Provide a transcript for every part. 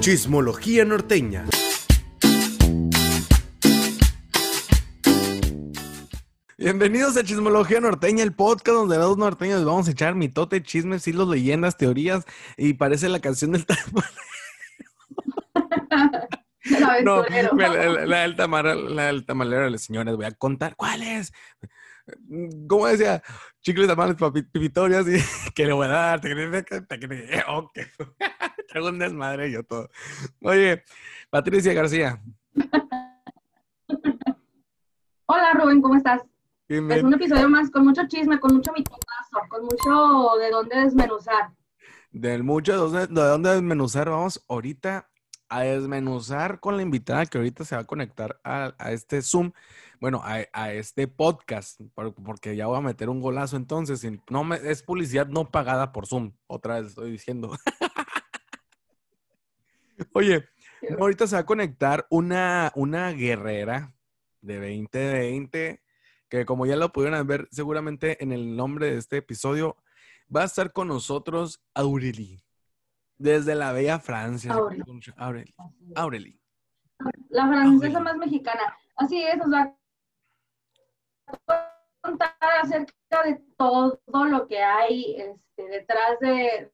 Chismología norteña. Bienvenidos a Chismología Norteña, el podcast donde los norteños vamos a echar mitote, chismes, hilos, leyendas, teorías y parece la canción del No, la, la, del tamalero, la del tamalero de las señoras, voy a contar cuál es. ¿Cómo decía? Chicles, tamales, pipitorias y que le voy a dar, te oh, Traigo un desmadre yo todo. Oye, Patricia García. Hola Rubén, ¿cómo estás? Es un episodio más con mucho chisme, con mucho mitotazo, con mucho de dónde desmenuzar. Del mucho de dónde, desmenuzar, vamos ahorita a desmenuzar con la invitada que ahorita se va a conectar a, este Zoom, bueno, a, este podcast, porque ya voy a meter un golazo entonces. No me, es publicidad no pagada por Zoom, otra vez estoy diciendo. Oye, ahorita se va a conectar una, una guerrera de 2020 que como ya lo pudieron ver seguramente en el nombre de este episodio, va a estar con nosotros Aurelie, desde la bella Francia. Aurelie. La francesa más mexicana. Así es, nos va a contar acerca de todo lo que hay este, detrás de,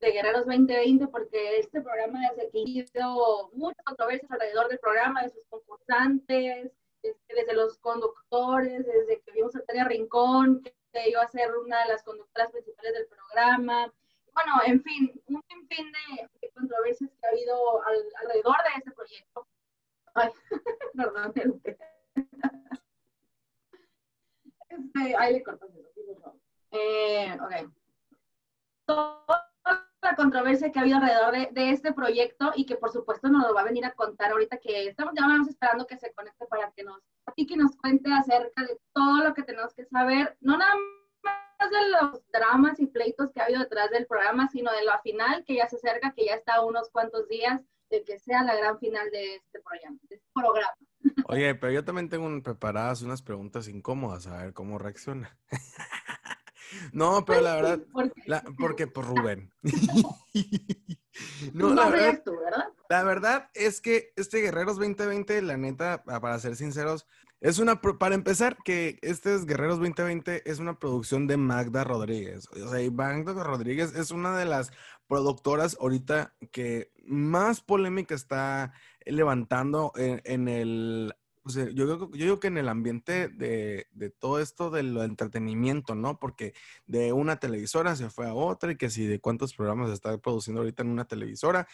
de Guerreros 2020, porque este programa que inició muchas controversias alrededor del programa, de sus concursantes, este, desde los conductores, desde que vimos a Tania Rincón, que iba a ser una de las conductoras principales del programa. Bueno, en fin, un sinfín de, controversias que ha habido alrededor de este proyecto. Ay, perdón, este, ahí le cortas eso. Eh, ok. Todo la controversia que ha habido alrededor de, este proyecto y que por supuesto nos lo va a venir a contar ahorita que estamos ya vamos esperando que se conecte para que nos y que nos cuente acerca de todo lo que tenemos que saber, no nada más de los dramas y pleitos que ha habido detrás del programa, sino de la final que ya se acerca, que ya está unos cuantos días de que sea la gran final de este programa. De este programa. Oye, pero yo también tengo preparadas unas preguntas incómodas, a ver cómo reacciona. No, pero la verdad, porque por Rubén. no, la verdad, la verdad es que este Guerreros 2020, la neta, para ser sinceros, es una, para empezar, que este es Guerreros 2020 es una producción de Magda Rodríguez. O sea, y Magda Rodríguez es una de las productoras ahorita que más polémica está levantando en el yo, yo digo que en el ambiente de, todo esto del entretenimiento, ¿no? Porque de una televisora se fue a otra y que si de cuántos programas está produciendo ahorita en una televisora,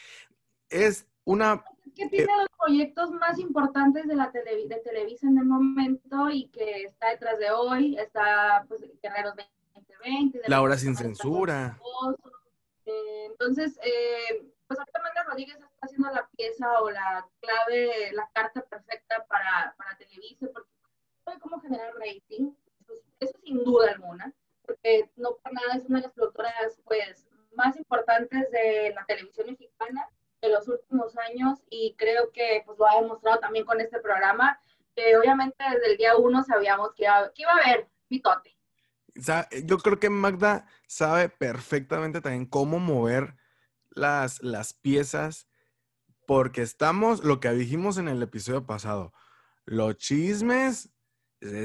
es una... ¿Qué tiene los proyectos más importantes de la de Televisa en el momento y que está detrás de hoy? Está, pues, Guerreros 2020. La hora sin censura. Eh, entonces, eh, pues ahorita Magda Rodríguez está haciendo la pieza o la clave, la carta perfecta para, para Televisa, porque sabe cómo generar rating, eso, sin duda alguna, porque no por nada es una de las productoras pues más importantes de la televisión mexicana de los últimos años y creo que pues lo ha demostrado también con este programa, que obviamente desde el día uno sabíamos que iba, que iba a haber mitote. Yo creo que Magda sabe perfectamente también cómo mover las, las piezas porque estamos, lo que dijimos en el episodio pasado, los chismes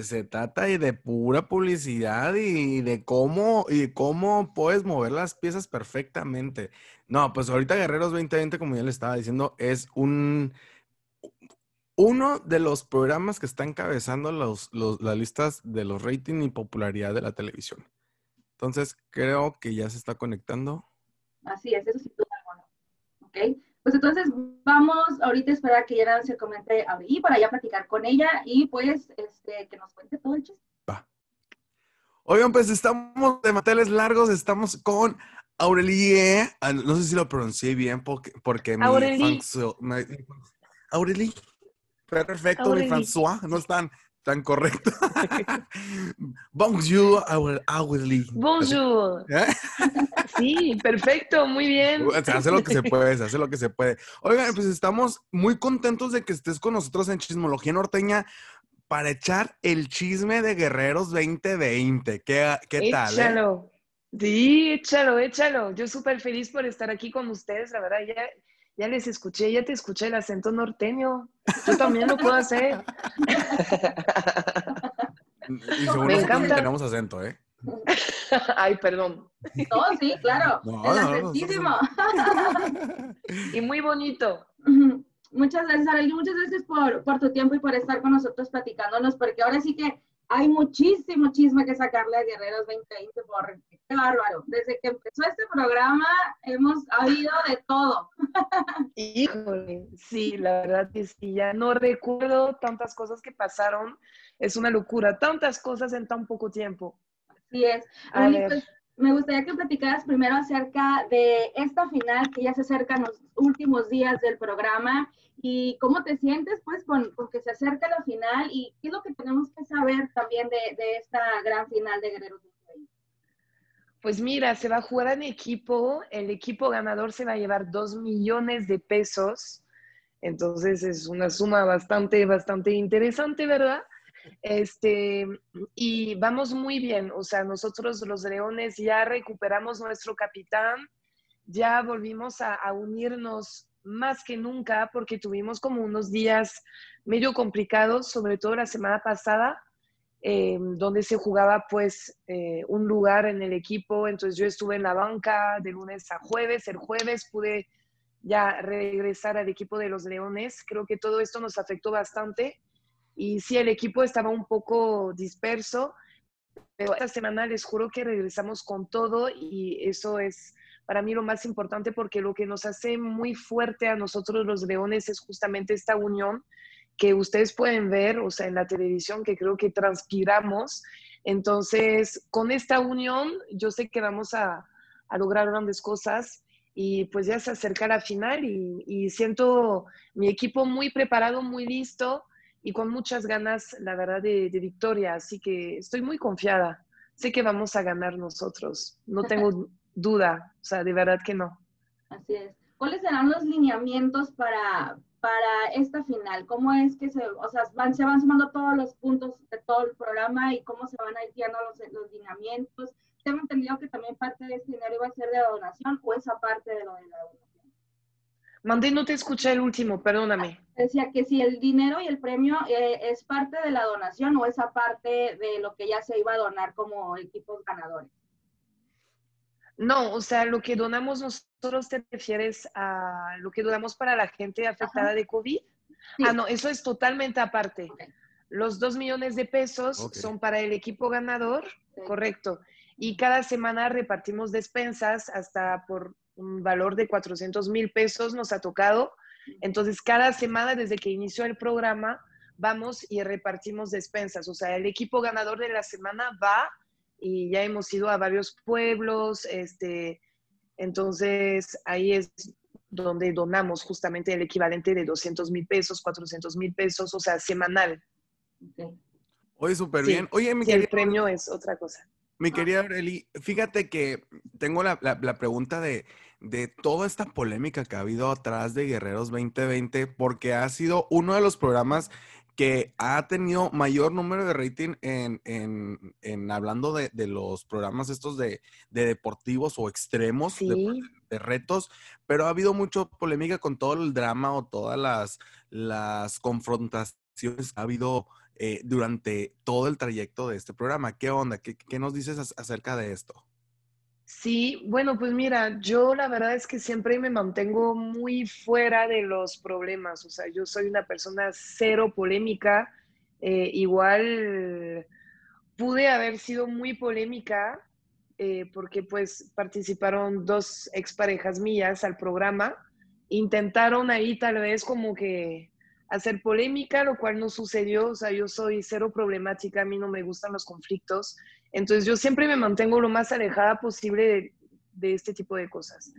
se, trata de pura publicidad y de cómo, y cómo puedes mover las piezas perfectamente. No, pues ahorita Guerreros 2020, como ya le estaba diciendo, es un uno de los programas que está encabezando los, las listas de los rating y popularidad de la televisión. Entonces, creo que ya se está conectando. Así es, eso sí, ¿Ok? Pues entonces vamos ahorita a esperar que ya se comente y para ya platicar con ella y pues este, que nos cuente todo el chiste. Va. Oigan, pues estamos de mateles largos, estamos con Aurelie, ah, no sé si lo pronuncié bien porque, porque Aurelie. mi Aurelie. Perfecto, mi François, no están tan correcto. Bonjour, Aurelie. Bonjour. ¿Eh? Sí, perfecto, muy bien. Se hace lo que se puede, se hace lo que se puede. Oigan, pues estamos muy contentos de que estés con nosotros en Chismología Norteña para echar el chisme de Guerreros 2020. ¿Qué, qué tal? Eh? Échalo. Sí, échalo, échalo. Yo súper feliz por estar aquí con ustedes, la verdad, ya Ya les escuché, ya te escuché el acento norteño. Yo también lo puedo hacer. Y nosotros ni tenemos acento, ¿eh? Ay, perdón. No, sí, claro. No, no, y muy bonito. Muchas gracias, Arely. Muchas gracias por, por tu tiempo y por estar con nosotros platicándonos, porque ahora sí que hay muchísimo chisme que sacarle a Guerreros 2020 por qué bárbaro. Desde que empezó este programa hemos habido de todo. Híjole, sí, la verdad que sí, ya no recuerdo tantas cosas que pasaron. Es una locura, tantas cosas en tan poco tiempo. Así es. Pues, me gustaría que platicaras primero acerca de esta final que ya se acercan los últimos días del programa y cómo te sientes pues con, que se acerca la final y qué es lo que tenemos que saber también de, esta gran final de Guerreros Pues mira, se va a jugar en equipo, el equipo ganador se va a llevar dos millones de pesos, entonces es una suma bastante, bastante interesante, ¿verdad? Este, y vamos muy bien, o sea, nosotros los Leones ya recuperamos nuestro capitán, ya volvimos a, unirnos más que nunca porque tuvimos como unos días medio complicados, sobre todo la semana pasada, em, donde se jugaba pues eh, un lugar en el equipo, entonces yo estuve en la banca de lunes a jueves, el jueves pude ya regresar al equipo de los Leones, creo que todo esto nos afectó bastante y sí, el equipo estaba un poco disperso, pero esta semana les juro que regresamos con todo y eso es para mí lo más importante porque lo que nos hace muy fuerte a nosotros los leones es justamente esta unión que ustedes pueden ver, o sea, en la televisión, que creo que transpiramos. Entonces, con esta unión, yo sé que vamos a, a lograr grandes cosas y pues ya se acerca la final y, y siento mi equipo muy preparado, muy listo y con muchas ganas, la verdad, de, victoria. Así que estoy muy confiada. Sé que vamos a ganar nosotros. No tengo duda. O sea, de verdad que no. Así es. ¿Cuáles serán los lineamientos para, para esta final? ¿Cómo es que se, o sea, van, se van sumando todos los puntos de todo el programa y cómo se van guiando los, los lineamientos? Tengo entendido que también parte de este dinero iba a ser de donación o esa parte de lo de la donación. Mandé, no te escuché el último, perdóname. Decía que si el dinero y el premio eh, es parte de la donación o esa parte de lo que ya se iba a donar como equipos ganadores. No, o sea, lo que donamos nosotros te refieres a lo que donamos para la gente afectada de COVID. Ah, no, eso es totalmente aparte. Los dos millones de pesos son para el equipo ganador, correcto. Y cada semana repartimos despensas hasta por un valor de 400 mil pesos nos ha tocado. Entonces, cada semana desde que inició el programa, vamos y repartimos despensas. O sea, el equipo ganador de la semana va y ya hemos ido a varios pueblos. Este, entonces, ahí es donde donamos justamente el equivalente de 200 mil pesos, 400 mil pesos, o sea, semanal. Oye, súper bien. Oye, mi El premio es otra cosa. Mi querida Aureli, fíjate que tengo la, la pregunta de, de toda esta polémica que ha habido atrás de Guerreros 2020, porque ha sido uno de los programas que ha tenido mayor número de rating en, hablando de, los programas estos de, deportivos o extremos, de, retos, pero ha habido mucha polémica con todo el drama o todas las, las confrontaciones que ha habido eh, durante todo el trayecto de este programa. ¿Qué onda? ¿Qué, qué nos dices acerca de esto? Sí, bueno, pues mira, yo la verdad es que siempre me mantengo muy fuera de los problemas, o sea, yo soy una persona cero polémica, eh, igual pude haber sido muy polémica eh, porque pues participaron dos exparejas mías al programa, intentaron ahí tal vez como que hacer polémica, lo cual no sucedió, o sea, yo soy cero problemática, a mí no me gustan los conflictos, entonces yo siempre me mantengo lo más alejada posible de, este tipo de cosas.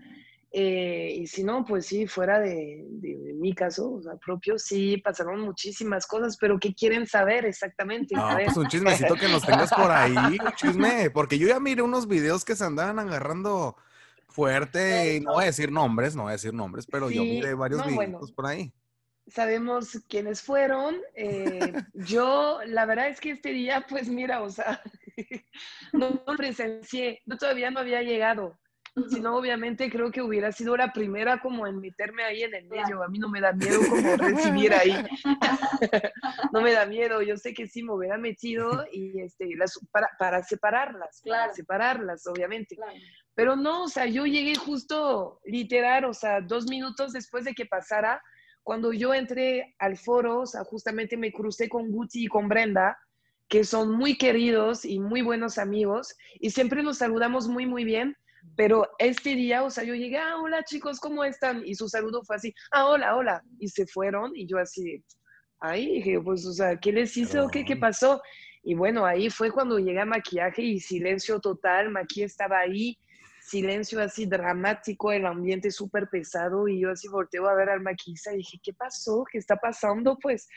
Eh, y si no, pues sí, fuera de, mi caso, o sea, propio, sí pasaron muchísimas cosas, pero ¿qué quieren saber exactamente? No, pues un chismecito que nos tengas por ahí, un chisme, porque yo ya miré unos videos que se andaban agarrando fuerte, y no voy a decir nombres, no voy a decir nombres, pero yo miré varios videos por ahí sabemos quiénes fueron. Eh, yo, la verdad es que este día, pues mira, o sea, no presencié, yo todavía no había llegado. Si no, obviamente creo que hubiera sido la primera como en meterme ahí en el medio. A mí no me da miedo como recibir ahí. no me da miedo. Yo sé que sí me hubiera metido y este, las, para, para separarlas, para separarlas, obviamente. Pero no, o sea, yo llegué justo literal, o sea, dos minutos después de que pasara, cuando yo entré al foro, o sea, justamente me crucé con Guti y con Brenda, que son muy queridos y muy buenos amigos, y siempre nos saludamos muy, muy bien, pero este día, o sea, yo llegué, ah, hola chicos, ¿cómo están? Y su saludo fue así, ah, hola, hola, y se fueron, y yo así, ahí dije, pues, o sea, ¿qué les hice o qué, qué pasó? Y bueno, ahí fue cuando llegué a maquillaje y silencio total, Maqui estaba ahí, silencio así dramático, el ambiente súper pesado y yo así volteo a ver al maquillista y dije, ¿qué pasó? ¿Qué está pasando? Pues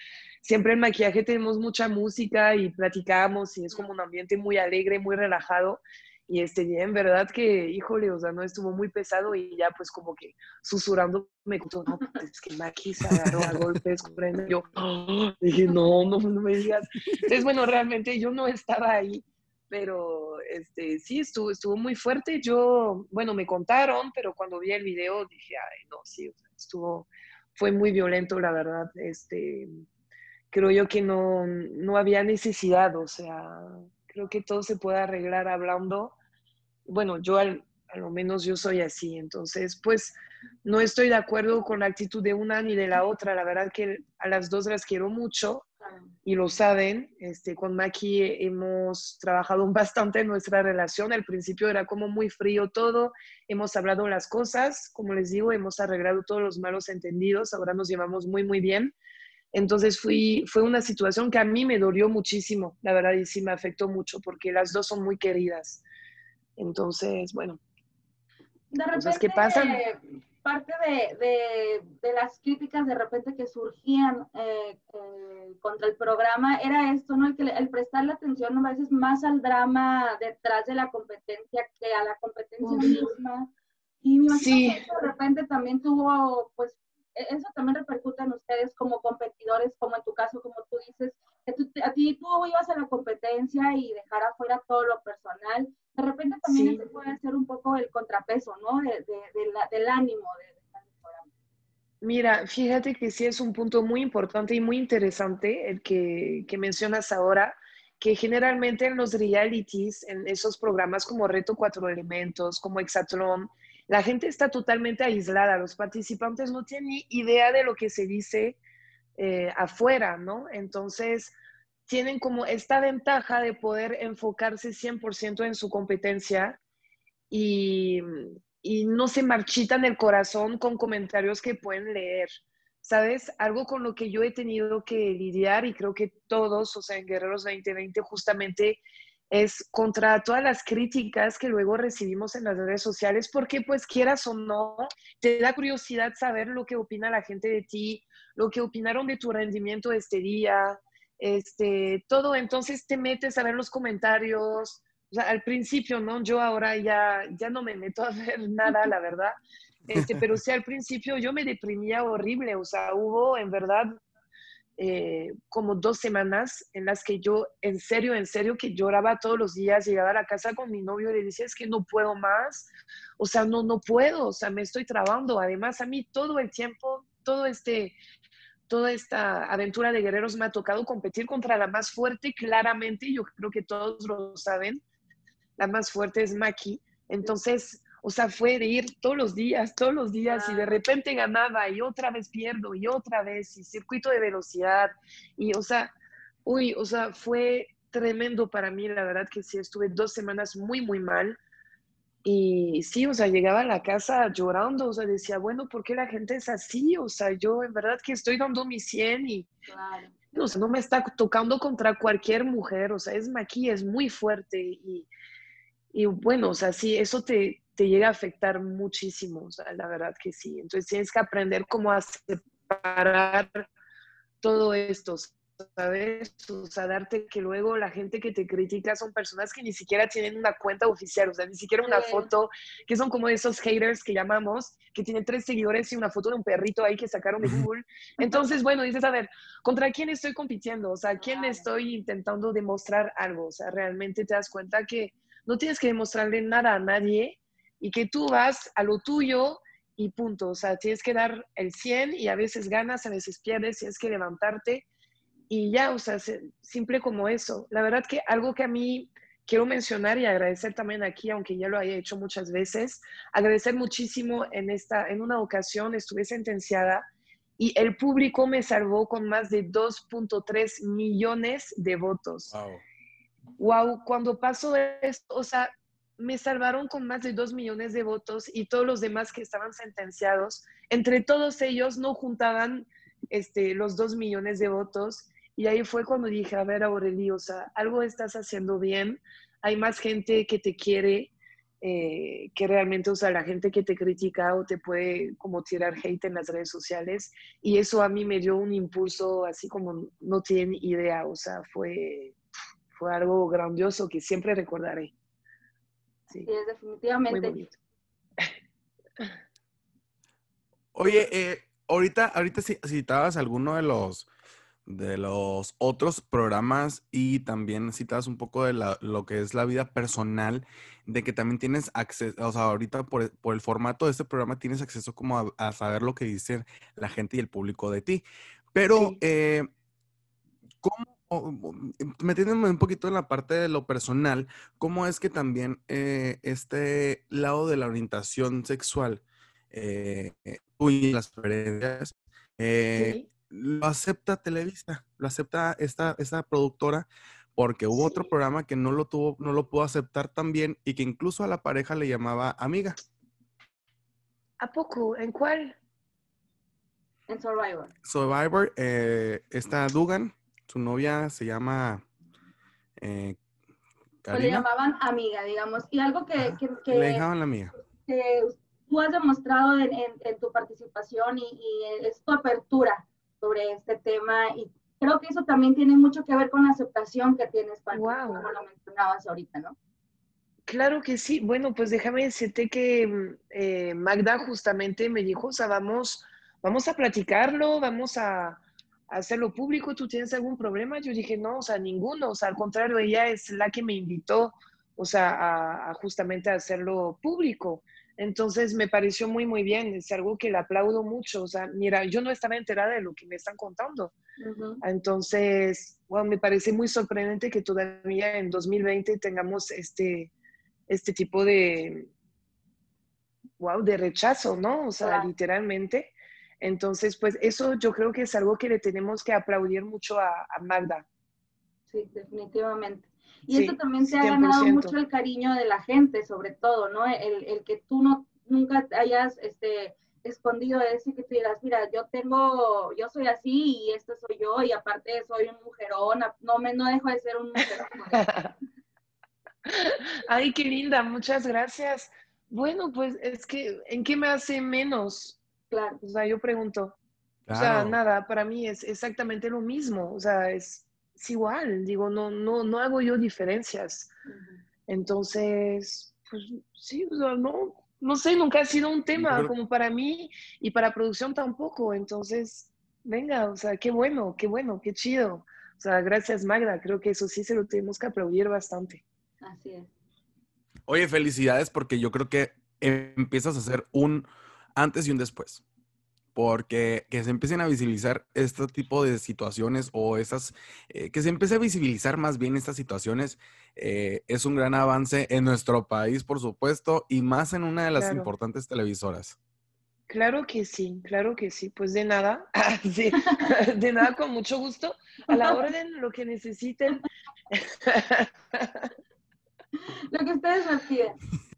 siempre en maquillaje tenemos mucha música y platicamos y es como un ambiente muy alegre, muy relajado. Y este día, en verdad que, híjole, o sea, no estuvo muy pesado y ya pues como que susurrando me contó, no, pues, es que Maki agarró a golpes Yo dije, no, no, no me digas. Entonces, bueno, realmente yo no estaba ahí, pero este, sí, estuvo, estuvo muy fuerte. Yo, bueno, me contaron, pero cuando vi el video dije, ay, no, sí, estuvo, fue muy violento, la verdad. Este, creo yo que no, no había necesidad, o sea, creo que todo se puede arreglar hablando. Bueno, yo al, a lo menos yo soy así, entonces, pues no estoy de acuerdo con la actitud de una ni de la otra. La verdad que a las dos las quiero mucho y lo saben, este, con Maki hemos trabajado bastante en nuestra relación. Al principio era como muy frío todo, hemos hablado las cosas, como les digo, hemos arreglado todos los malos entendidos, ahora nos llevamos muy, muy bien. Entonces fui, fue una situación que a mí me dolió muchísimo, la verdad, y sí me afectó mucho porque las dos son muy queridas. Entonces, bueno. De repente, ¿qué pasan? Parte de, de, las críticas de repente que surgían eh, eh, contra el programa era esto, ¿no? El, que, el prestarle atención a veces más al drama detrás de la competencia que a la competencia misma. Y me imagino que de repente también tuvo, pues, e, eso también repercute en ustedes como competidores, como en tu caso, como tú dices, a ti tú ibas a la competencia y dejar afuera todo lo personal de repente también se puede hacer un poco el contrapeso, ¿no? De, del ánimo de, Mira, fíjate que sí es un punto muy importante y muy interesante el que, que, mencionas ahora, que generalmente en los realities, en esos programas como Reto Cuatro Elementos, como Exatlón, la gente está totalmente aislada, los participantes no tienen ni idea de lo que se dice eh, afuera, ¿no? Entonces, tienen como esta ventaja de poder enfocarse 100% en su competencia y, y, no se marchitan el corazón con comentarios que pueden leer. ¿Sabes? Algo con lo que yo he tenido que lidiar y creo que todos, o sea, en Guerreros 2020 justamente es contra todas las críticas que luego recibimos en las redes sociales, porque pues quieras o no, te da curiosidad saber lo que opina la gente de ti, lo que opinaron de tu rendimiento este día, este, todo, entonces te metes a ver los comentarios, al principio, ¿no? Yo ahora ya, ya no me meto a ver nada, la verdad, este, pero sí al principio yo me deprimía horrible, o sea, hubo en verdad eh, como dos semanas en las que yo, en serio, en serio, que lloraba todos los días, llegaba a la casa con mi novio y le decía, es que no puedo más, o sea, no, no puedo, o sea, me estoy trabando. Además, a mí todo el tiempo, todo este toda esta aventura de guerreros me ha tocado competir contra la más fuerte, claramente, yo creo que todos lo saben, la más fuerte es Maki. Entonces, o sea, fue de ir todos los días, todos los días, y de repente ganaba, y otra vez pierdo, y otra vez, y circuito de velocidad, y, o sea, uy, o sea, fue tremendo para mí, la verdad que sí, estuve dos semanas muy, muy mal. Y sí, o sea, llegaba a la casa llorando, o sea, decía, bueno, ¿por qué la gente es así? O sea, yo en verdad que estoy dando mi 100 y o sea, no me está tocando contra cualquier mujer, o sea, es Maki, es muy fuerte y, y bueno, o sea, sí, eso te, te llega a afectar muchísimo, o sea, la verdad que sí. Entonces tienes que aprender cómo a separar todo esto, ¿sabes? O sea, darte que luego la gente que te critica son personas que ni siquiera tienen una cuenta oficial, o sea, ni siquiera una foto, que son como esos haters que llamamos, que tienen tres seguidores y una foto de un perrito ahí que sacaron de Google. Entonces, bueno, dices, a ver, ¿contra quién estoy compitiendo? O sea, ¿quién estoy intentando demostrar algo? O sea, realmente te das cuenta que no tienes que demostrarle nada a nadie y que tú vas a lo tuyo y punto. O sea, tienes que dar el 100 y a veces ganas, a veces pierdes, tienes que levantarte y ya, o sea, simple como eso. La verdad que algo que a mí quiero mencionar y agradecer también aquí, aunque ya lo haya hecho muchas veces, agradecer muchísimo en esta, en una ocasión estuve sentenciada y el público me salvó con más de 2.3 millones de votos. Wow. Wow, cuando pasó esto, o sea, me salvaron con más de 2 millones de votos y todos los demás que estaban sentenciados, entre todos ellos no juntaban este, los 2 millones de votos y ahí fue cuando dije, a ver, Aurelio, o sea, algo estás haciendo bien, hay más gente que te quiere, eh, que realmente, o sea, la gente que te critica o te puede como tirar hate en las redes sociales. Y eso a mí me dio un impulso así como no tienen idea, o sea, fue, fue algo grandioso que siempre recordaré. Sí, es definitivamente. Oye, eh, ahorita, ahorita citabas alguno de los de los otros programas y también citas un poco de lo que es la vida personal, de que también tienes acceso, o sea, ahorita por, el formato de este programa tienes acceso como a, saber lo que dice la gente y el público de ti. Pero, eh, ¿cómo, metiéndome un poquito en la parte de lo personal, cómo es que también eh, este lado de la orientación sexual eh, y las preferencias, eh, lo acepta Televisa, lo acepta esta, esta productora, porque hubo otro programa que no lo tuvo, no lo pudo aceptar tan bien y que incluso a la pareja le llamaba amiga. ¿A poco? ¿En cuál? En Survivor. Survivor, eh, está Dugan, su novia se llama eh, pues le llamaban amiga, digamos. Y algo que, que, le dejaban la amiga. Que tú has demostrado en, en, tu participación y, y, es tu apertura sobre este tema y creo que eso también tiene mucho que ver con la aceptación que tienes, para como lo mencionabas ahorita, ¿no? Claro que sí. Bueno, pues déjame decirte que eh, Magda justamente me dijo, o sea, vamos, vamos a platicarlo, vamos a, hacerlo público. ¿Tú tienes algún problema? Yo dije, no, o sea, ninguno. O sea, al contrario, ella es la que me invitó, o sea, a, a justamente a hacerlo público. Entonces me pareció muy, muy bien, es algo que le aplaudo mucho. O sea, mira, yo no estaba enterada de lo que me están contando. Entonces, bueno, me parece muy sorprendente que todavía en 2020 tengamos este, este tipo de, wow, de rechazo, ¿no? O sea, literalmente. Entonces, pues eso yo creo que es algo que le tenemos que aplaudir mucho a, Magda. Sí, definitivamente. Y eso también se ha ganado mucho el cariño de la gente, sobre todo, ¿no? El, el que tú no nunca hayas este, escondido eso y que tú digas, mira, yo tengo, yo soy así y esto soy yo y aparte soy un mujerón, no me no dejo de ser un mujerón. Ay, qué linda, muchas gracias. Bueno, pues es que, ¿en qué me hace menos? Claro. O sea, yo pregunto. O sea, nada, para mí es exactamente lo mismo. O sea, es es igual, digo, no, no, no hago yo diferencias. Entonces, pues sí, no, no sé, nunca ha sido un tema como para mí y para producción tampoco. Entonces, venga, o sea, qué bueno, qué bueno, qué chido. O sea, gracias Magda, creo que eso sí se lo tenemos que aplaudir bastante. Así es. Oye, felicidades porque yo creo que empiezas a hacer un antes y un después porque que se empiecen a visibilizar este tipo de situaciones o esas, eh, que se empiece a visibilizar más bien estas situaciones, eh, es un gran avance en nuestro país, por supuesto, y más en una de las importantes televisoras. Claro que sí, claro que sí. Pues de nada, de nada, con mucho gusto. A la orden, lo que necesiten. lo que ustedes me piden.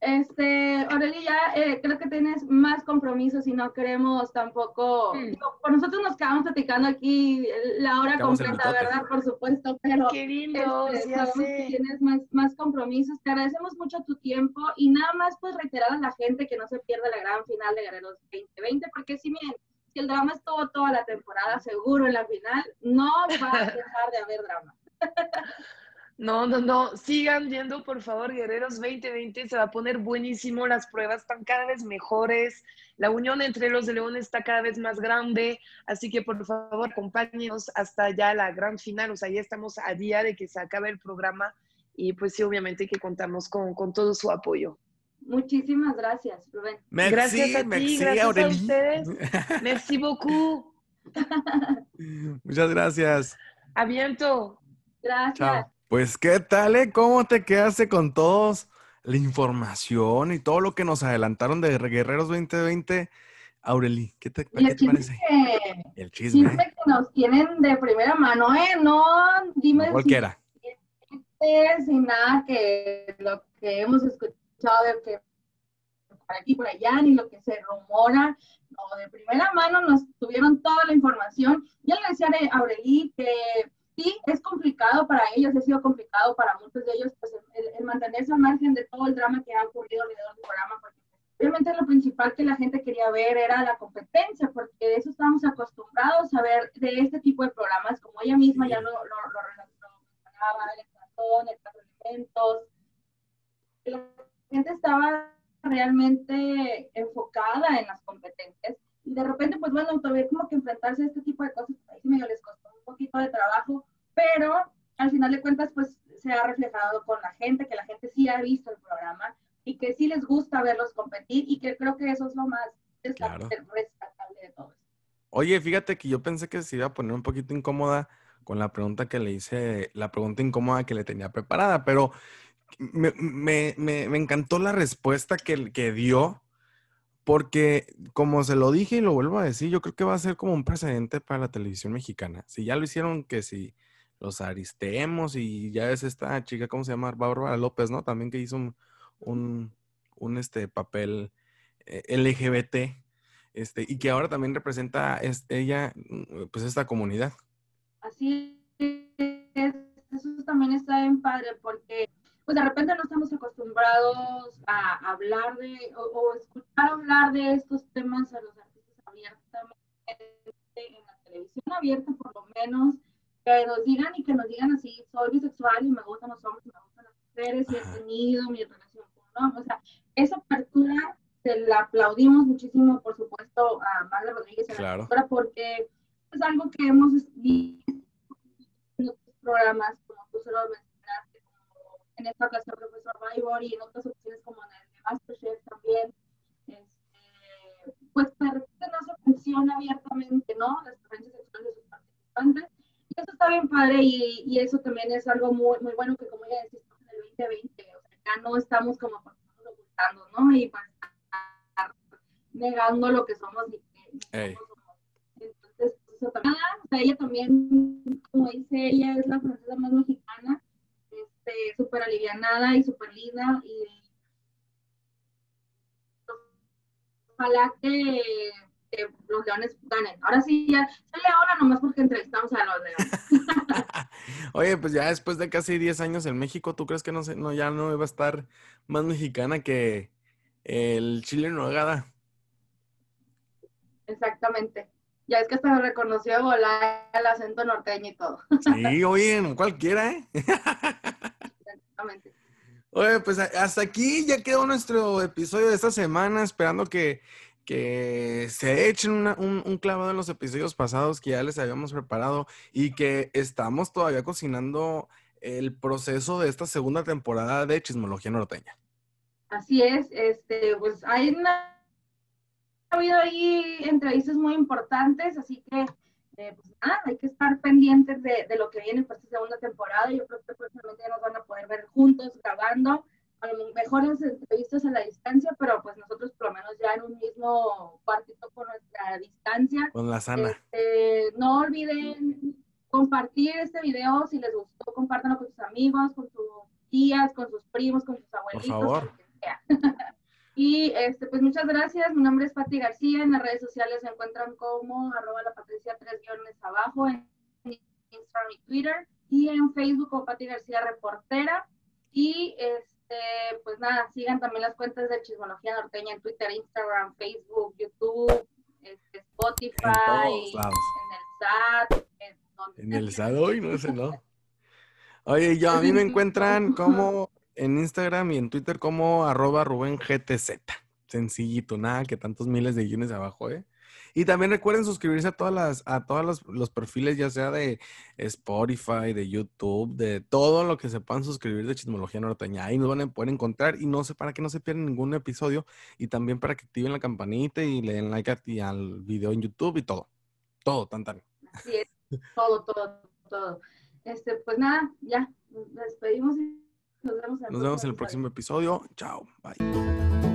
Este, Aurelia, ya eh, creo que tienes más compromisos y no queremos tampoco, mm. por nosotros nos quedamos platicando aquí la hora completa, ¿verdad? Por supuesto, pero Qué lindo, este, que tienes más, más compromisos. Te agradecemos mucho tu tiempo y nada más pues reiterar a la gente que no se pierda la gran final de Guerreros 2020, porque si miren, si el drama estuvo toda la temporada, seguro en la final, no va a dejar de haber drama. No, no, no. Sigan yendo, por favor, Guerreros 2020. Se va a poner buenísimo. Las pruebas están cada vez mejores. La unión entre los de León está cada vez más grande. Así que, por favor, acompáñenos hasta ya la gran final. O sea, ya estamos a día de que se acabe el programa. Y pues sí, obviamente que contamos con, con todo su apoyo. Muchísimas gracias, Rubén. gracias a ti, merci, gracias a ustedes. Merci beaucoup. Muchas gracias. A viento. Gracias. Chao. Pues, ¿qué tal, eh? ¿Cómo te quedaste con todos la información y todo lo que nos adelantaron de Guerreros 2020? Aureli, ¿qué te, qué te parece? que, El chisme, chisme que nos tienen de primera mano, ¿eh? No, dime no si cualquiera. es y nada que lo que hemos escuchado de que por aquí por allá ni lo que se rumora no de primera mano nos tuvieron toda la información ya le decía a Aureli que sí es complicado para ellos ha sido complicado para muchos de ellos pues el, el mantenerse al margen de todo el drama que ha ocurrido alrededor del programa porque obviamente lo principal que la gente quería ver era la competencia porque de eso estábamos acostumbrados a ver de este tipo de programas como ella misma Sí. ya lo, lo, lo, mencionaba el corazón, el cuatro elementos. La gente estaba realmente enfocada en las competencias y de repente, pues bueno, todavía como que enfrentarse a este tipo de cosas, ahí sí medio les costó un poquito de trabajo, pero al final de cuentas, pues se ha reflejado con la gente, que la gente sí ha visto el programa y que sí les gusta verlos competir y que creo que eso es lo más Claro. rescatable de todo. Oye, fíjate que yo pensé que se iba a poner un poquito incómoda con la pregunta que le hice, la pregunta incómoda que le tenía preparada, pero me, me- me- me encantó la respuesta que, que dio, porque como se lo dije y lo vuelvo a decir, yo creo que va a ser como un precedente para la televisión mexicana. Si ya lo hicieron, que si los aristemos y ya es esta chica, ¿cómo se llama? Bárbara López, ¿no? También que hizo un, un, este, papel eh, LGBT este, y que ahora también representa es, ella, mm, pues esta comunidad. Así es, eso también está bien padre porque pues de repente no estamos acostumbrados a hablar de o, o escuchar hablar de estos temas a los artistas abiertamente en la televisión abierta por lo menos que nos digan y que nos digan así soy bisexual y me gustan los hombres y me gustan las mujeres y he tenido mi relación con hombre o sea esa apertura se la aplaudimos muchísimo por supuesto a Magda Rodríguez en la Claro. productora, porque es algo que hemos visto en otros programas, como tú se lo mencionaste, como en esta ocasión fue Survivor y en otras ocasiones como en el de Masterchef también, este, pues repente no se menciona abiertamente, ¿no? Las preferencias sexuales de sus participantes. Y eso está bien padre y, y eso también es algo muy, muy bueno que como ya decís, estamos en el 2020, o sea, ya no estamos como ocultando, ¿no? Y pues estar negando lo que somos y que somos. Entonces, pues, eso también, o sea, ella también, como dice ella, es la francesa más mexicana, este, súper alivianada y súper linda y ojalá que, que los leones ganen. Ahora sí, ya soy leona nomás porque entrevistamos a los leones. Oye, pues ya después de casi 10 años en México, ¿tú crees que no, se, no ya no iba a estar más mexicana que el chile en nogada? Exactamente. Ya es que hasta me reconoció volar el acento norteño y todo. Sí, oye, no cualquiera, ¿eh? Exactamente. Oye, pues hasta aquí ya quedó nuestro episodio de esta semana, esperando que, que se echen una- un, un clavado en los episodios pasados que ya les habíamos preparado y que estamos todavía cocinando el proceso de esta segunda temporada de Chismología Norteña. Así es, este, pues hay una, ha habido ahí entrevistas muy importantes, así que eh, pues nada, hay que estar pendientes de, lo que viene para esta segunda temporada. Yo creo que próximamente ya nos van a poder ver juntos grabando, a lo mejor las entrevistas a la distancia, pero pues nosotros por lo menos ya en un mismo cuartito con nuestra distancia. Con la sana. Este, no olviden compartir este video si les gustó, compártanlo con sus amigos, con sus tías, con sus primos, con sus abuelitos, favor. con quien sea. y este, pues muchas gracias. Mi nombre es Pati García. En las redes sociales se encuentran como arroba la Patricia tres guiones abajo en Instagram y Twitter. Y en Facebook como Pati García Reportera. Y este, pues nada, sigan también las cuentas de Chismología Norteña en Twitter, Instagram, Facebook, YouTube, este, Spotify, en el SAT, en, donde En el sea. Sadoy, no sé, no. Oye, yo a mí me encuentran como en Instagram y en Twitter como arroba Rubén GTZ. Sencillito, nada que tantos miles de guiones abajo, ¿eh? Y también recuerden suscribirse a todas las, a todos los, los, perfiles, ya sea de Spotify, de YouTube, de todo lo que se puedan suscribir de Chismología Norteña. Ahí nos van a poder encontrar y no sé para que no se pierdan ningún episodio y también para que activen la campanita y le den like a, al video en YouTube y todo. Todo, tan tan. Así es, todo, todo, todo. Este, pues nada, ya, nos despedimos y nos vemos, nos vemos en el próximo episodio. Chao, bye.